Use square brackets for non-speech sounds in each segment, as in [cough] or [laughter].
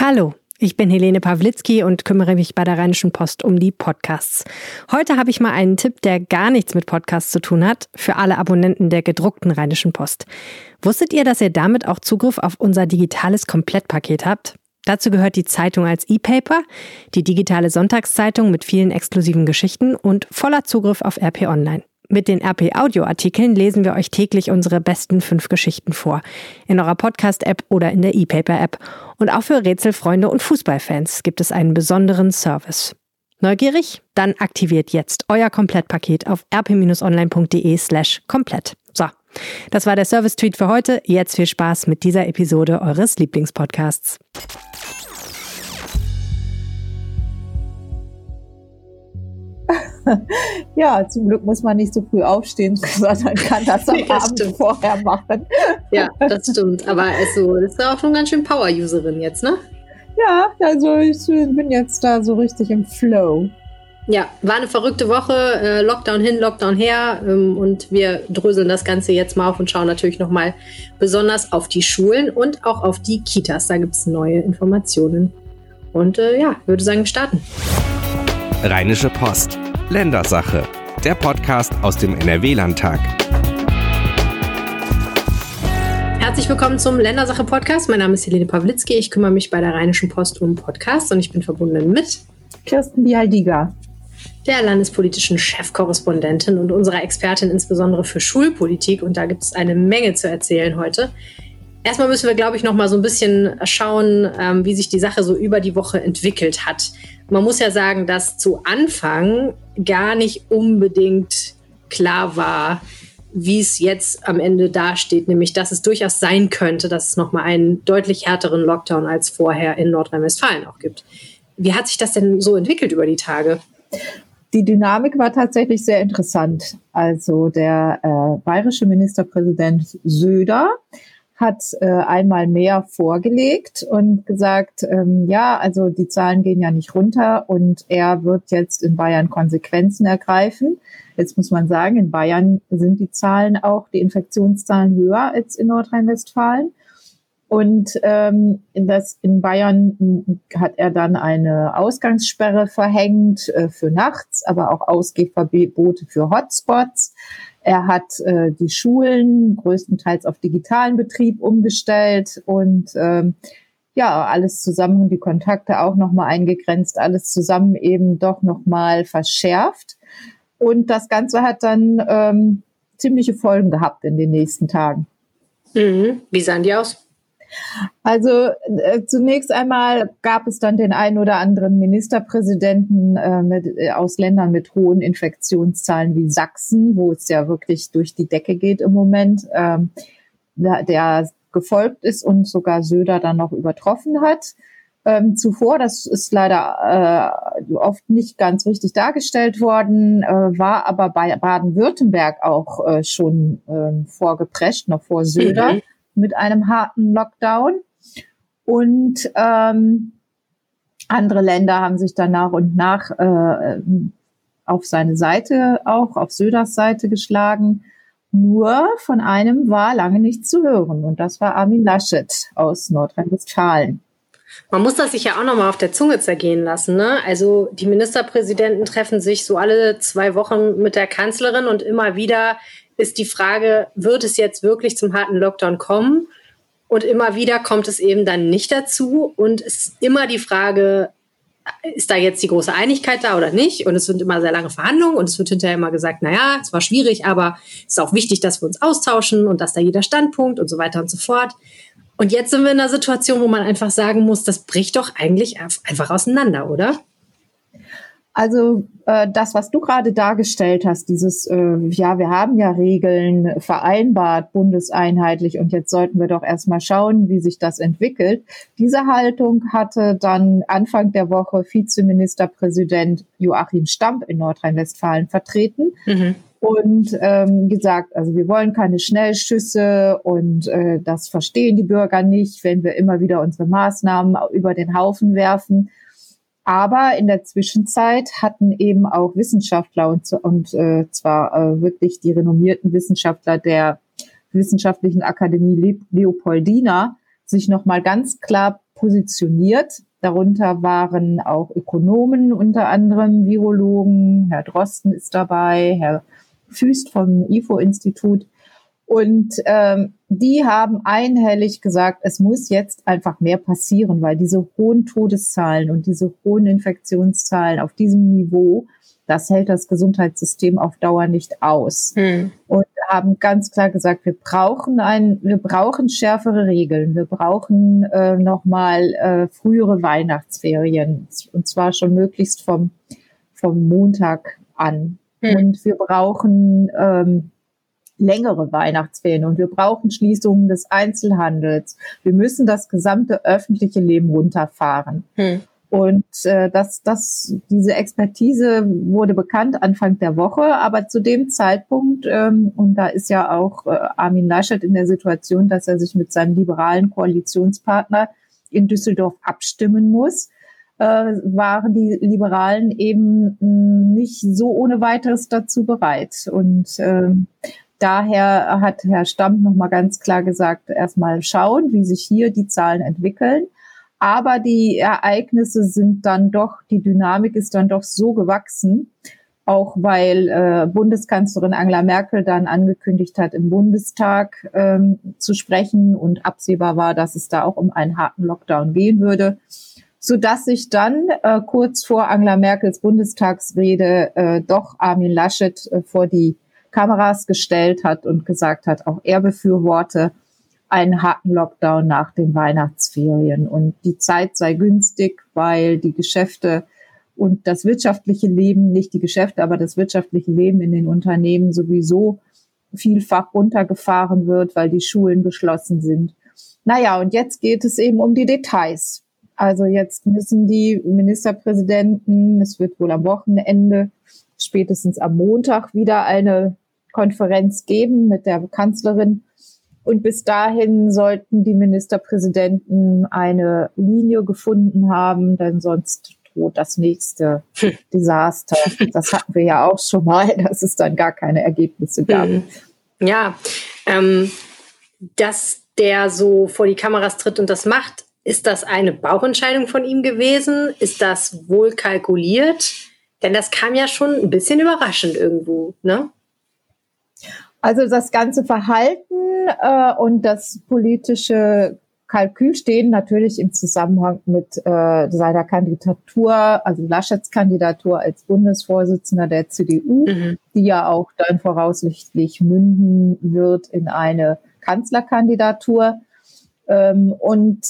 Hallo. Ich bin Helene Pawlitzki und kümmere mich bei der Rheinischen Post um die Podcasts. Heute habe ich mal einen Tipp, der gar nichts mit Podcasts zu tun hat, für alle Abonnenten der gedruckten Rheinischen Post. Wusstet ihr, dass ihr damit auch Zugriff auf unser digitales Komplettpaket habt? Dazu gehört die Zeitung als E-Paper, die digitale Sonntagszeitung mit vielen exklusiven Geschichten und voller Zugriff auf RP Online. Mit den RP Audio-Artikeln lesen wir euch täglich unsere besten fünf Geschichten vor. In eurer Podcast-App oder in der E-Paper-App. Und auch für Rätselfreunde und Fußballfans gibt es einen besonderen Service. Neugierig? Dann aktiviert jetzt euer Komplettpaket auf rp-online.de slash komplett. So, das war der Service-Tweet für heute. Jetzt viel Spaß mit dieser Episode eures Lieblingspodcasts. [laughs] ja, zum Glück muss man nicht so früh aufstehen, [laughs] sondern kann das am [laughs] das Abend stimmt. vorher machen. Ja, das stimmt. Aber also, das ist auch schon ganz schön Power-Userin jetzt, ne? Ja, also ich bin jetzt da so richtig im Flow. Ja, war eine verrückte Woche. Äh, Lockdown hin, Lockdown her. Ähm, und wir dröseln das Ganze jetzt mal auf und schauen natürlich nochmal besonders auf die Schulen und auch auf die Kitas. Da gibt es neue Informationen. Und äh, ja, würde sagen, wir starten. Rheinische Post. Ländersache, der Podcast aus dem NRW-Landtag. Herzlich willkommen zum Ländersache Podcast. Mein Name ist Helene Pawlitzki. Ich kümmere mich bei der Rheinischen Post um Podcasts und ich bin verbunden mit Kirsten Bialdiga, der landespolitischen Chefkorrespondentin und unserer Expertin insbesondere für Schulpolitik. Und da gibt es eine Menge zu erzählen heute. Erstmal müssen wir, glaube ich, noch mal so ein bisschen schauen, ähm, wie sich die Sache so über die Woche entwickelt hat. Man muss ja sagen, dass zu Anfang gar nicht unbedingt klar war, wie es jetzt am Ende dasteht, nämlich dass es durchaus sein könnte, dass es noch mal einen deutlich härteren Lockdown als vorher in Nordrhein-Westfalen auch gibt. Wie hat sich das denn so entwickelt über die Tage? Die Dynamik war tatsächlich sehr interessant. Also der äh, bayerische Ministerpräsident Söder hat äh, einmal mehr vorgelegt und gesagt, ähm, ja, also die Zahlen gehen ja nicht runter und er wird jetzt in Bayern Konsequenzen ergreifen. Jetzt muss man sagen, in Bayern sind die Zahlen auch, die Infektionszahlen höher als in Nordrhein-Westfalen. Und ähm, in, das, in Bayern hat er dann eine Ausgangssperre verhängt äh, für nachts, aber auch Ausgehverbote für Hotspots. Er hat äh, die Schulen größtenteils auf digitalen Betrieb umgestellt und ähm, ja, alles zusammen, die Kontakte auch nochmal eingegrenzt, alles zusammen eben doch nochmal verschärft. Und das Ganze hat dann ähm, ziemliche Folgen gehabt in den nächsten Tagen. Mhm. Wie sahen die aus? Also äh, zunächst einmal gab es dann den einen oder anderen Ministerpräsidenten äh, mit, äh, aus Ländern mit hohen Infektionszahlen wie Sachsen, wo es ja wirklich durch die Decke geht im Moment, ähm, der, gefolgt ist und sogar Söder dann noch übertroffen hat. Ähm, zuvor, das ist leider äh, oft nicht ganz richtig dargestellt worden, äh, war aber bei Baden-Württemberg auch äh, schon äh, vorgeprescht, noch vor Söder. Mhm mit einem harten Lockdown. Und ähm, andere Länder haben sich dann nach und nach äh, auf seine Seite, auch auf Söders Seite geschlagen. Nur von einem war lange nichts zu hören. Und das war Armin Laschet aus Nordrhein-Westfalen. Man muss das sich ja auch nochmal auf der Zunge zergehen lassen. Ne? Also die Ministerpräsidenten treffen sich so alle zwei Wochen mit der Kanzlerin und immer wieder ist die Frage, wird es jetzt wirklich zum harten Lockdown kommen? Und immer wieder kommt es eben dann nicht dazu. Und es ist immer die Frage, ist da jetzt die große Einigkeit da oder nicht? Und es sind immer sehr lange Verhandlungen und es wird hinterher immer gesagt, naja, es war schwierig, aber es ist auch wichtig, dass wir uns austauschen und dass da jeder Standpunkt und so weiter und so fort. Und jetzt sind wir in einer Situation, wo man einfach sagen muss, das bricht doch eigentlich einfach auseinander, oder? Also äh, das, was du gerade dargestellt hast, dieses, äh, ja, wir haben ja Regeln vereinbart, bundeseinheitlich, und jetzt sollten wir doch erstmal schauen, wie sich das entwickelt. Diese Haltung hatte dann Anfang der Woche Vizeministerpräsident Joachim Stamp in Nordrhein-Westfalen vertreten. Mhm. Und ähm, gesagt, also wir wollen keine Schnellschüsse und äh, das verstehen die Bürger nicht, wenn wir immer wieder unsere Maßnahmen über den Haufen werfen. Aber in der Zwischenzeit hatten eben auch Wissenschaftler und, und äh, zwar äh, wirklich die renommierten Wissenschaftler der Wissenschaftlichen Akademie Le Leopoldina sich nochmal ganz klar positioniert. Darunter waren auch Ökonomen, unter anderem Virologen. Herr Drosten ist dabei, Herr Füst vom IFO-Institut. Und ähm, die haben einhellig gesagt, es muss jetzt einfach mehr passieren, weil diese hohen Todeszahlen und diese hohen Infektionszahlen auf diesem Niveau, das hält das Gesundheitssystem auf Dauer nicht aus. Hm. Und haben ganz klar gesagt, wir brauchen ein, wir brauchen schärfere Regeln, wir brauchen äh, nochmal äh, frühere Weihnachtsferien und zwar schon möglichst vom vom Montag an. Hm. Und wir brauchen ähm, längere Weihnachtsferien und wir brauchen Schließungen des Einzelhandels. Wir müssen das gesamte öffentliche Leben runterfahren. Hm. Und äh, das, das, diese Expertise wurde bekannt Anfang der Woche, aber zu dem Zeitpunkt, ähm, und da ist ja auch äh, Armin Laschet in der Situation, dass er sich mit seinem liberalen Koalitionspartner in Düsseldorf abstimmen muss, äh, waren die Liberalen eben mh, nicht so ohne weiteres dazu bereit. Und ähm, daher hat Herr Stamp nochmal ganz klar gesagt, erstmal schauen, wie sich hier die Zahlen entwickeln. Aber die Ereignisse sind dann doch, die Dynamik ist dann doch so gewachsen, auch weil äh, Bundeskanzlerin Angela Merkel dann angekündigt hat, im Bundestag ähm, zu sprechen und absehbar war, dass es da auch um einen harten Lockdown gehen würde, so dass sich dann äh, kurz vor Angela Merkels Bundestagsrede äh, doch Armin Laschet äh, vor die Kameras gestellt hat und gesagt hat, auch er befürworte einen harten Lockdown nach den Weihnachtsferien und die Zeit sei günstig, weil die Geschäfte und das wirtschaftliche Leben, nicht die Geschäfte, aber das wirtschaftliche Leben in den Unternehmen sowieso vielfach runtergefahren wird, weil die Schulen geschlossen sind. Naja, und jetzt geht es eben um die Details. Also jetzt müssen die Ministerpräsidenten, es wird wohl am Wochenende, spätestens am Montag wieder eine Konferenz geben mit der Kanzlerin und bis dahin sollten die Ministerpräsidenten eine Linie gefunden haben, denn sonst droht das nächste hm. Desaster. Das hatten wir ja auch schon mal, [laughs] dass es dann gar keine Ergebnisse gab. Hm. Ja, ähm, dass der so vor die Kameras tritt und das macht, ist das eine Bauchentscheidung von ihm gewesen? Ist das wohl kalkuliert? Denn das kam ja schon ein bisschen überraschend irgendwo, ne? Also das ganze Verhalten äh, und das politische Kalkül stehen natürlich im Zusammenhang mit äh, seiner Kandidatur, also Laschets Kandidatur als Bundesvorsitzender der CDU, mhm. die ja auch dann voraussichtlich münden wird in eine Kanzlerkandidatur. Ähm, und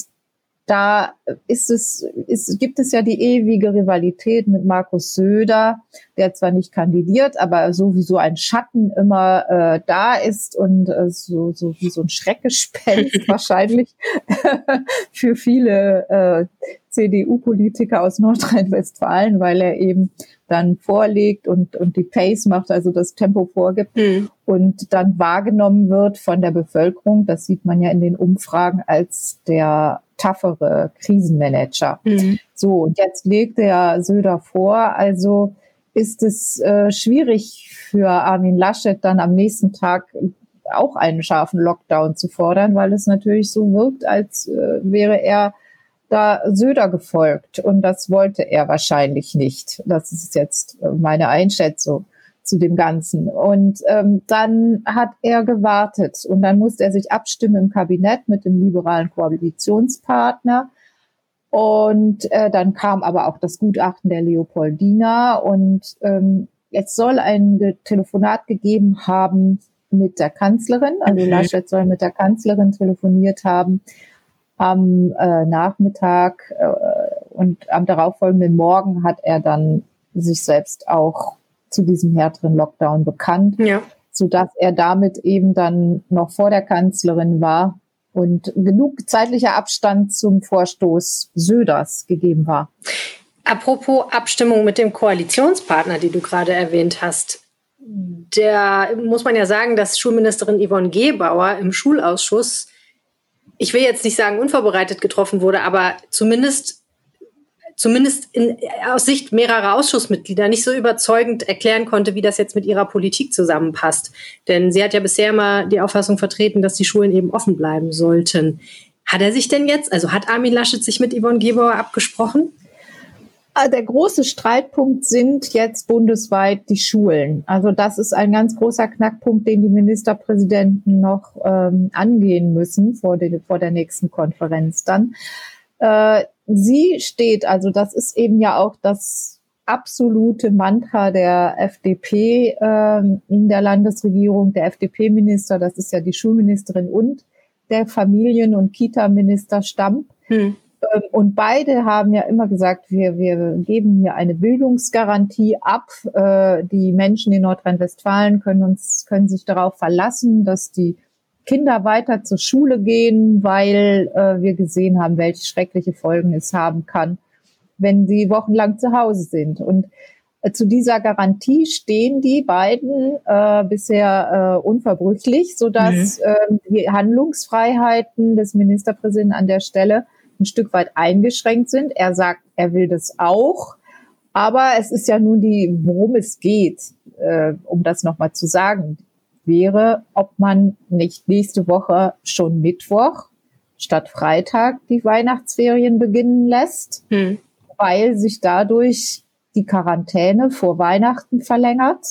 da ist es, ist, gibt es ja die ewige Rivalität mit Markus Söder, der zwar nicht kandidiert, aber sowieso ein Schatten immer äh, da ist und äh, so, so wie so ein Schreckgespenst [laughs] wahrscheinlich [laughs] für viele äh, CDU-Politiker aus Nordrhein-Westfalen, weil er eben dann vorlegt und, und die Pace macht, also das Tempo vorgibt mhm. und dann wahrgenommen wird von der Bevölkerung. Das sieht man ja in den Umfragen als der toughere Krisenmanager. Mhm. So, und jetzt legt der Söder vor, also ist es äh, schwierig für Armin Laschet dann am nächsten Tag auch einen scharfen Lockdown zu fordern, weil es natürlich so wirkt, als äh, wäre er da Söder gefolgt. Und das wollte er wahrscheinlich nicht. Das ist jetzt meine Einschätzung zu dem Ganzen. Und ähm, dann hat er gewartet und dann musste er sich abstimmen im Kabinett mit dem liberalen Koalitionspartner. Und äh, dann kam aber auch das Gutachten der Leopoldina und ähm, es soll ein Telefonat gegeben haben mit der Kanzlerin. Also. Laschet soll mit der Kanzlerin telefoniert haben am äh, Nachmittag äh, und am darauffolgenden Morgen hat er dann sich selbst auch zu diesem härteren Lockdown bekannt, ja. sodass er damit eben dann noch vor der Kanzlerin war und genug zeitlicher Abstand zum Vorstoß Söders gegeben war. Apropos Abstimmung mit dem Koalitionspartner, die du gerade erwähnt hast. Der muss man ja sagen, dass Schulministerin Yvonne Gebauer im Schulausschuss ich will jetzt nicht sagen unvorbereitet getroffen wurde, aber zumindest zumindest in, aus Sicht mehrerer Ausschussmitglieder nicht so überzeugend erklären konnte, wie das jetzt mit ihrer Politik zusammenpasst. Denn sie hat ja bisher immer die Auffassung vertreten, dass die Schulen eben offen bleiben sollten. Hat er sich denn jetzt, also hat Armin Laschet sich mit Yvonne Gebauer abgesprochen? Ah, der große Streitpunkt sind jetzt bundesweit die Schulen. Also das ist ein ganz großer Knackpunkt, den die Ministerpräsidenten noch ähm, angehen müssen vor, den, vor der nächsten Konferenz dann. Äh, sie steht, also das ist eben ja auch das absolute Mantra der FDP äh, in der Landesregierung, der FDP-Minister, das ist ja die Schulministerin und der Familien- und Kita-Minister Stamp. Hm und beide haben ja immer gesagt, wir, wir geben hier eine Bildungsgarantie ab. Äh, die Menschen in Nordrhein-Westfalen können uns, können sich darauf verlassen, dass die Kinder weiter zur Schule gehen, weil äh, wir gesehen haben, welche schreckliche Folgen es haben kann, wenn sie wochenlang zu Hause sind. Und äh, zu dieser Garantie stehen die beiden äh, bisher äh, unverbrüchlich, sodass mhm. äh, die Handlungsfreiheiten des Ministerpräsidenten an der Stelle ein Stück weit eingeschränkt sind. Er sagt, er will das auch. Aber es ist ja nun die, worum es geht, äh, um das nochmal zu sagen, wäre, ob man nicht nächste Woche schon Mittwoch statt Freitag die Weihnachtsferien beginnen lässt, hm. weil sich dadurch die Quarantäne vor Weihnachten verlängert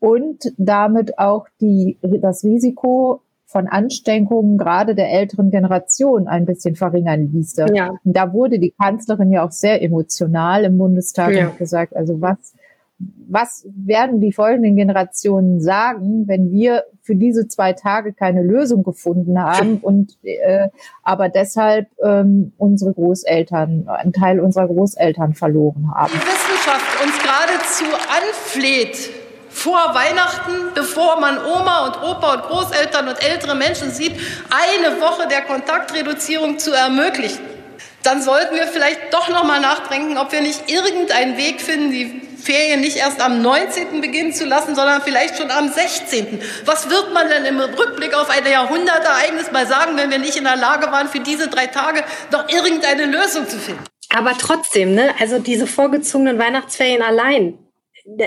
und damit auch die, das Risiko von Ansteckungen gerade der älteren Generation ein bisschen verringern ließe. Ja. Und da wurde die Kanzlerin ja auch sehr emotional im Bundestag ja. und gesagt, also was, was werden die folgenden Generationen sagen, wenn wir für diese zwei Tage keine Lösung gefunden haben [laughs] und äh, aber deshalb ähm, unsere Großeltern, einen Teil unserer Großeltern verloren haben. Die Wissenschaft uns geradezu anfleht, vor Weihnachten, bevor man Oma und Opa und Großeltern und ältere Menschen sieht, eine Woche der Kontaktreduzierung zu ermöglichen. Dann sollten wir vielleicht doch noch mal nachdenken, ob wir nicht irgendeinen Weg finden, die Ferien nicht erst am 19. beginnen zu lassen, sondern vielleicht schon am 16. Was wird man denn im Rückblick auf ein Jahrhundertereignis mal sagen, wenn wir nicht in der Lage waren, für diese drei Tage noch irgendeine Lösung zu finden? Aber trotzdem, ne, also diese vorgezogenen Weihnachtsferien allein,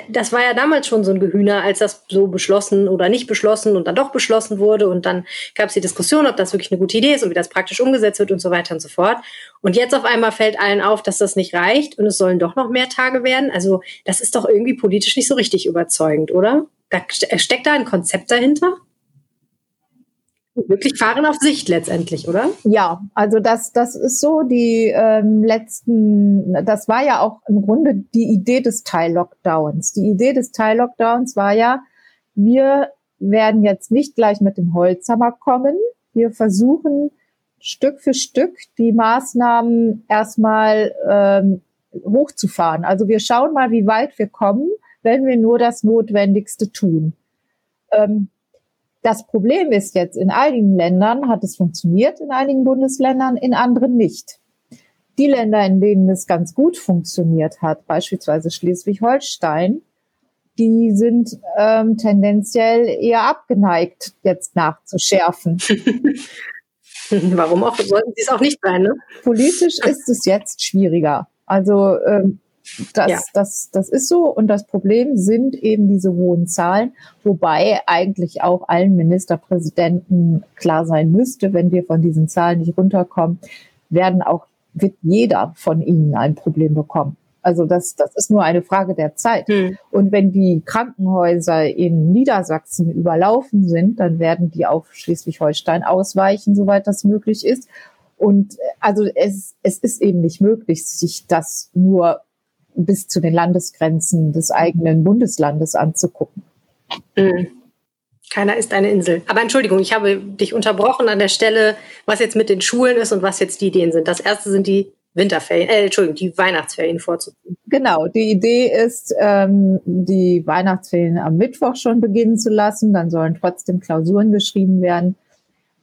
das war ja damals schon so ein Gehühner, als das so beschlossen oder nicht beschlossen und dann doch beschlossen wurde. Und dann gab es die Diskussion, ob das wirklich eine gute Idee ist und wie das praktisch umgesetzt wird und so weiter und so fort. Und jetzt auf einmal fällt allen auf, dass das nicht reicht und es sollen doch noch mehr Tage werden. Also das ist doch irgendwie politisch nicht so richtig überzeugend, oder? Da steckt da ein Konzept dahinter? Wirklich fahren auf Sicht letztendlich, oder? Ja, also das, das ist so die ähm, letzten, das war ja auch im Grunde die Idee des Teil-Lockdowns. Die Idee des Teil-Lockdowns war ja, wir werden jetzt nicht gleich mit dem Holzhammer kommen. Wir versuchen Stück für Stück die Maßnahmen erstmal ähm, hochzufahren. Also wir schauen mal, wie weit wir kommen, wenn wir nur das Notwendigste tun. Ähm, das Problem ist jetzt, in einigen Ländern hat es funktioniert, in einigen Bundesländern, in anderen nicht. Die Länder, in denen es ganz gut funktioniert hat, beispielsweise Schleswig-Holstein, die sind ähm, tendenziell eher abgeneigt, jetzt nachzuschärfen. [laughs] Warum auch? Sollten sie es auch nicht sein, ne? Politisch ist es jetzt schwieriger. Also ähm, das, ja. das, das ist so. Und das Problem sind eben diese hohen Zahlen, wobei eigentlich auch allen Ministerpräsidenten klar sein müsste, wenn wir von diesen Zahlen nicht runterkommen, werden auch, wird jeder von ihnen ein Problem bekommen. Also das, das ist nur eine Frage der Zeit. Hm. Und wenn die Krankenhäuser in Niedersachsen überlaufen sind, dann werden die auf Schleswig-Holstein ausweichen, soweit das möglich ist. Und also es, es ist eben nicht möglich, sich das nur bis zu den Landesgrenzen des eigenen Bundeslandes anzugucken. Mhm. Keiner ist eine Insel. Aber Entschuldigung, ich habe dich unterbrochen an der Stelle, was jetzt mit den Schulen ist und was jetzt die Ideen sind. Das erste sind die Winterferien, äh, Entschuldigung, die Weihnachtsferien vorzuziehen. Genau, die Idee ist, ähm, die Weihnachtsferien am Mittwoch schon beginnen zu lassen. Dann sollen trotzdem Klausuren geschrieben werden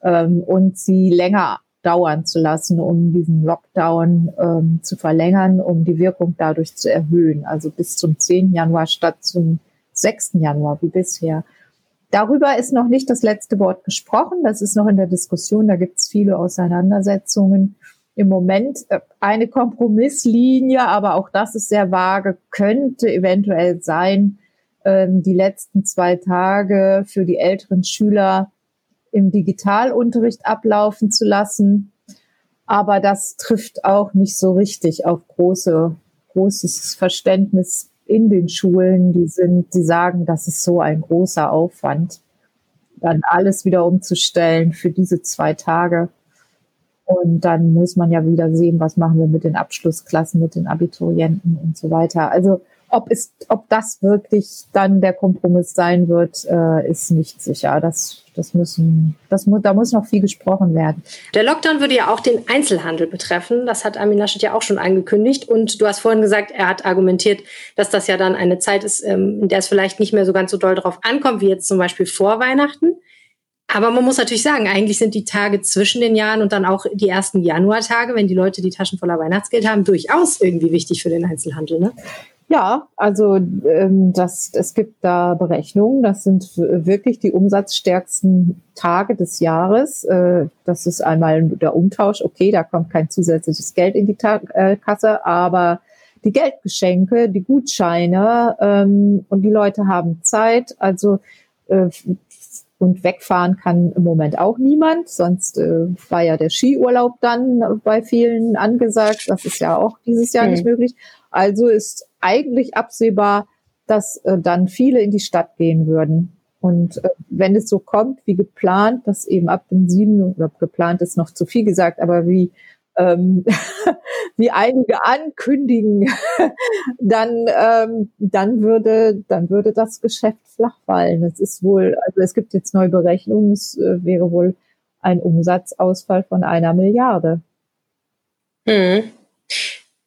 ähm, und sie länger dauern zu lassen, um diesen Lockdown ähm, zu verlängern, um die Wirkung dadurch zu erhöhen. Also bis zum 10. Januar statt zum 6. Januar wie bisher. Darüber ist noch nicht das letzte Wort gesprochen. Das ist noch in der Diskussion. Da gibt es viele Auseinandersetzungen. Im Moment äh, eine Kompromisslinie, aber auch das ist sehr vage, könnte eventuell sein, ähm, die letzten zwei Tage für die älteren Schüler im Digitalunterricht ablaufen zu lassen. Aber das trifft auch nicht so richtig auf große, großes Verständnis in den Schulen. Die sind, die sagen, das ist so ein großer Aufwand, dann alles wieder umzustellen für diese zwei Tage. Und dann muss man ja wieder sehen, was machen wir mit den Abschlussklassen, mit den Abiturienten und so weiter. Also ob es, ob das wirklich dann der Kompromiss sein wird, äh, ist nicht sicher. Das, das müssen, das da muss noch viel gesprochen werden. Der Lockdown würde ja auch den Einzelhandel betreffen. Das hat Armin Laschet ja auch schon angekündigt. Und du hast vorhin gesagt, er hat argumentiert, dass das ja dann eine Zeit ist, ähm, in der es vielleicht nicht mehr so ganz so doll drauf ankommt, wie jetzt zum Beispiel vor Weihnachten. Aber man muss natürlich sagen, eigentlich sind die Tage zwischen den Jahren und dann auch die ersten Januartage, wenn die Leute die Taschen voller Weihnachtsgeld haben, durchaus irgendwie wichtig für den Einzelhandel. Ne? Ja, also ähm, das, es gibt da Berechnungen. Das sind wirklich die umsatzstärksten Tage des Jahres. Äh, das ist einmal der Umtausch. Okay, da kommt kein zusätzliches Geld in die Ta äh, Kasse, aber die Geldgeschenke, die Gutscheine ähm, und die Leute haben Zeit. Also äh, und wegfahren kann im Moment auch niemand. Sonst äh, war ja der Skiurlaub dann bei vielen angesagt. Das ist ja auch dieses Jahr mhm. nicht möglich. Also ist eigentlich absehbar, dass äh, dann viele in die Stadt gehen würden. Und äh, wenn es so kommt wie geplant, dass eben ab dem sieben oder geplant ist noch zu viel gesagt, aber wie ähm, [laughs] wie einige ankündigen, [laughs] dann ähm, dann würde dann würde das Geschäft flach fallen. Es ist wohl, also es gibt jetzt neue Berechnungen, es äh, wäre wohl ein Umsatzausfall von einer Milliarde. Hm.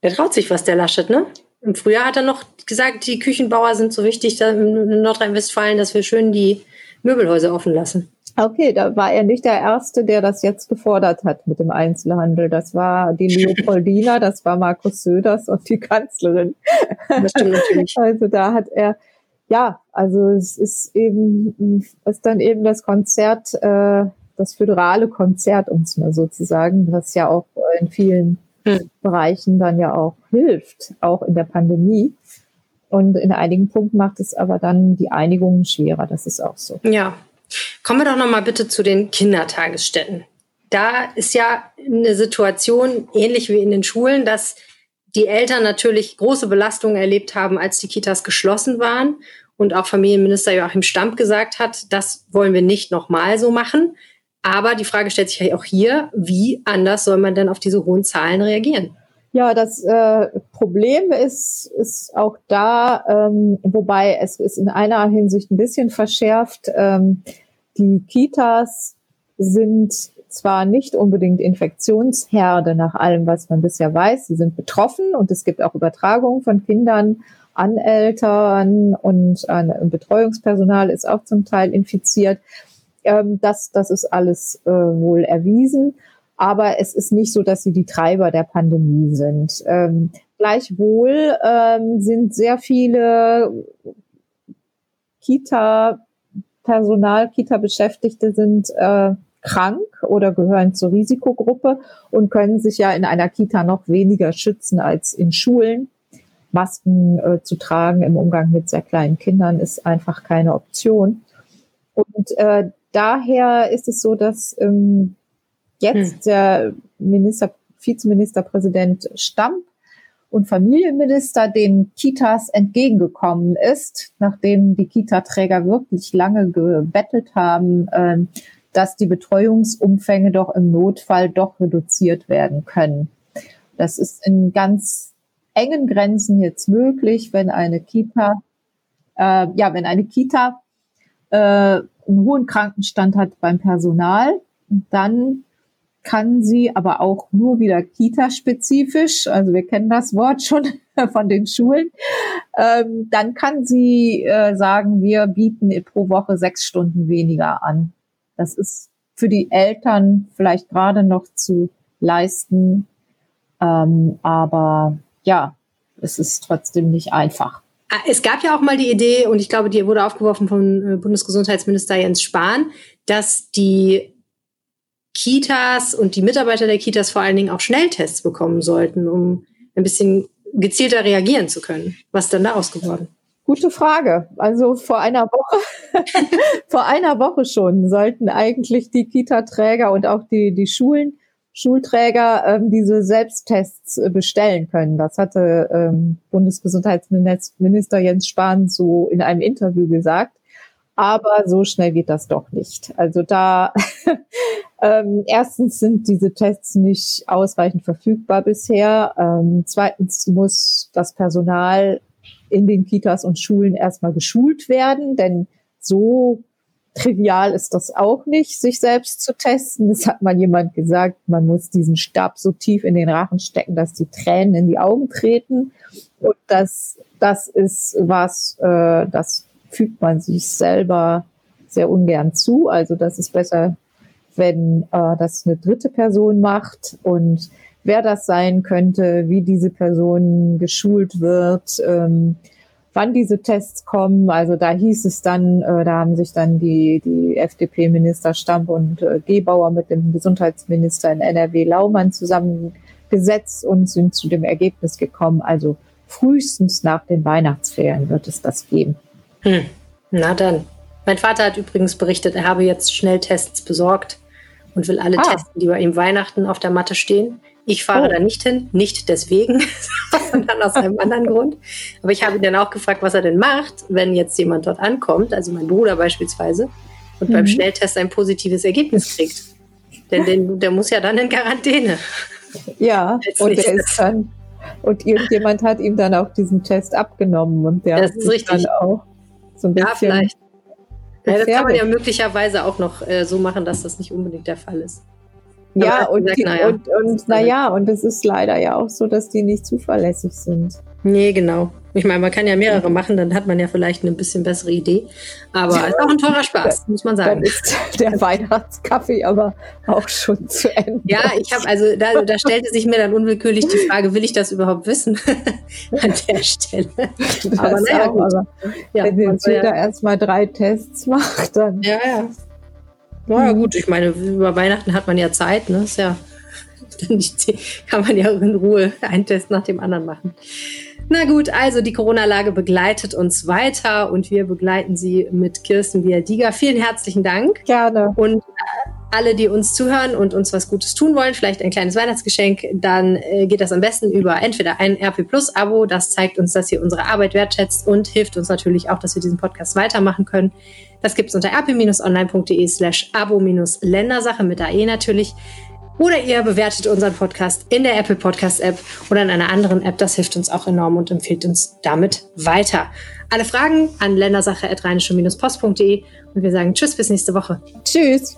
Der traut sich was, der Laschet, ne? Im Frühjahr hat er noch gesagt, die Küchenbauer sind so wichtig in Nordrhein-Westfalen, dass wir schön die Möbelhäuser offen lassen. Okay, da war er nicht der Erste, der das jetzt gefordert hat mit dem Einzelhandel. Das war die [laughs] Leopoldina, das war Markus Söders und die Kanzlerin. Das stimmt natürlich. [laughs] Also da hat er, ja, also es ist eben, ist dann eben das Konzert, äh, das föderale Konzert, um es mal so zu sagen, das ja auch in vielen hm. Bereichen dann ja auch hilft, auch in der Pandemie. Und in einigen Punkten macht es aber dann die Einigung schwerer. Das ist auch so. Ja. Kommen wir doch noch mal bitte zu den Kindertagesstätten. Da ist ja eine Situation ähnlich wie in den Schulen, dass die Eltern natürlich große Belastungen erlebt haben, als die Kitas geschlossen waren und auch Familienminister Joachim Stamp gesagt hat, das wollen wir nicht nochmal so machen. Aber die Frage stellt sich ja auch hier, wie anders soll man denn auf diese hohen Zahlen reagieren? Ja, das äh, Problem ist, ist auch da, ähm, wobei es ist in einer Hinsicht ein bisschen verschärft. Ähm, die Kitas sind zwar nicht unbedingt Infektionsherde nach allem, was man bisher weiß. Sie sind betroffen und es gibt auch Übertragungen von Kindern an Eltern und an Betreuungspersonal ist auch zum Teil infiziert. Ähm, das, das ist alles äh, wohl erwiesen. Aber es ist nicht so, dass sie die Treiber der Pandemie sind. Ähm, gleichwohl ähm, sind sehr viele Kita-Personal, Kita-Beschäftigte sind äh, krank oder gehören zur Risikogruppe und können sich ja in einer Kita noch weniger schützen als in Schulen. Masken äh, zu tragen im Umgang mit sehr kleinen Kindern ist einfach keine Option. Und äh, daher ist es so, dass ähm, jetzt hm. der Minister, Vizeministerpräsident Stamp und Familienminister den Kitas entgegengekommen ist, nachdem die Kita-Träger wirklich lange gebettelt haben, ähm, dass die Betreuungsumfänge doch im Notfall doch reduziert werden können. Das ist in ganz engen Grenzen jetzt möglich, wenn eine Kita, äh, ja, wenn eine Kita äh, einen hohen Krankenstand hat beim Personal, dann kann sie aber auch nur wieder Kita-spezifisch, also wir kennen das Wort schon [laughs] von den Schulen, ähm, dann kann sie äh, sagen, wir bieten pro Woche sechs Stunden weniger an. Das ist für die Eltern vielleicht gerade noch zu leisten, ähm, aber ja, es ist trotzdem nicht einfach. Ah, es gab ja auch mal die Idee, und ich glaube, die wurde aufgeworfen vom äh, Bundesgesundheitsminister Jens Spahn, dass die Kitas und die Mitarbeiter der Kitas vor allen Dingen auch Schnelltests bekommen sollten, um ein bisschen gezielter reagieren zu können. Was ist denn da ausgeworden? Gute Frage. Also vor einer Woche, [laughs] vor einer Woche schon sollten eigentlich die Kita-Träger und auch die, die Schulen Schulträger ähm, diese Selbsttests äh, bestellen können. Das hatte ähm, Bundesgesundheitsminister Jens Spahn so in einem Interview gesagt. Aber so schnell geht das doch nicht. Also da [laughs] ähm, erstens sind diese Tests nicht ausreichend verfügbar bisher. Ähm, zweitens muss das Personal in den Kitas und Schulen erstmal geschult werden, denn so trivial ist das auch nicht, sich selbst zu testen. Das hat mal jemand gesagt, man muss diesen Stab so tief in den Rachen stecken, dass die Tränen in die Augen treten. Und das, das ist was, äh, das fügt man sich selber sehr ungern zu. Also das ist besser, wenn äh, das eine dritte Person macht und wer das sein könnte, wie diese Person geschult wird, ähm, wann diese Tests kommen. Also da hieß es dann, äh, da haben sich dann die, die FDP-Minister Stamp und äh, Gebauer mit dem Gesundheitsminister in NRW Laumann zusammengesetzt und sind zu dem Ergebnis gekommen, also frühestens nach den Weihnachtsferien wird es das geben. Hm. Na dann. Mein Vater hat übrigens berichtet, er habe jetzt Schnelltests besorgt und will alle ah. testen, die bei ihm Weihnachten auf der Matte stehen. Ich fahre oh. da nicht hin, nicht deswegen, [laughs] sondern aus einem anderen Grund. Aber ich habe ihn dann auch gefragt, was er denn macht, wenn jetzt jemand dort ankommt, also mein Bruder beispielsweise, und mhm. beim Schnelltest ein positives Ergebnis kriegt. Denn den, der muss ja dann in Quarantäne. Ja, und der ist dann, und irgendjemand hat ihm dann auch diesen Test abgenommen und der das ist richtig. dann auch so ein bisschen. Ja, vielleicht. Ja, das kann man ja möglicherweise auch noch äh, so machen, dass das nicht unbedingt der Fall ist. Ja, und, gesagt, naja. und, und naja, und es ist leider ja auch so, dass die nicht zuverlässig sind. Nee, genau. Ich meine, man kann ja mehrere machen, dann hat man ja vielleicht eine bisschen bessere Idee. Aber es ist auch ein teurer Spaß, muss man sagen. Dann ist [laughs] der Weihnachtskaffee aber auch schon zu Ende. Ja, ich habe also, da, da stellte sich mir dann unwirkürlich die Frage, will ich das überhaupt wissen [laughs] an der Stelle? [laughs] Das aber naja, gut. Aber ja, wenn jetzt jeder ja. erstmal drei Tests macht, dann. Ja, ja. Naja, gut, ich meine, über Weihnachten hat man ja Zeit, ne? Ist ja, [laughs] dann kann man ja in Ruhe einen Test nach dem anderen machen. Na gut, also die Corona-Lage begleitet uns weiter und wir begleiten sie mit Kirsten Biadiga. Vielen herzlichen Dank. Gerne. Und alle, die uns zuhören und uns was Gutes tun wollen, vielleicht ein kleines Weihnachtsgeschenk, dann äh, geht das am besten über entweder ein RP Plus Abo. Das zeigt uns, dass ihr unsere Arbeit wertschätzt und hilft uns natürlich auch, dass wir diesen Podcast weitermachen können. Das gibt es unter rp-online.de slash abo-ländersache mit AE natürlich. Oder ihr bewertet unseren Podcast in der Apple Podcast App oder in einer anderen App. Das hilft uns auch enorm und empfiehlt uns damit weiter. Alle Fragen an ländersache.rheinische-post.de und wir sagen Tschüss bis nächste Woche. Tschüss.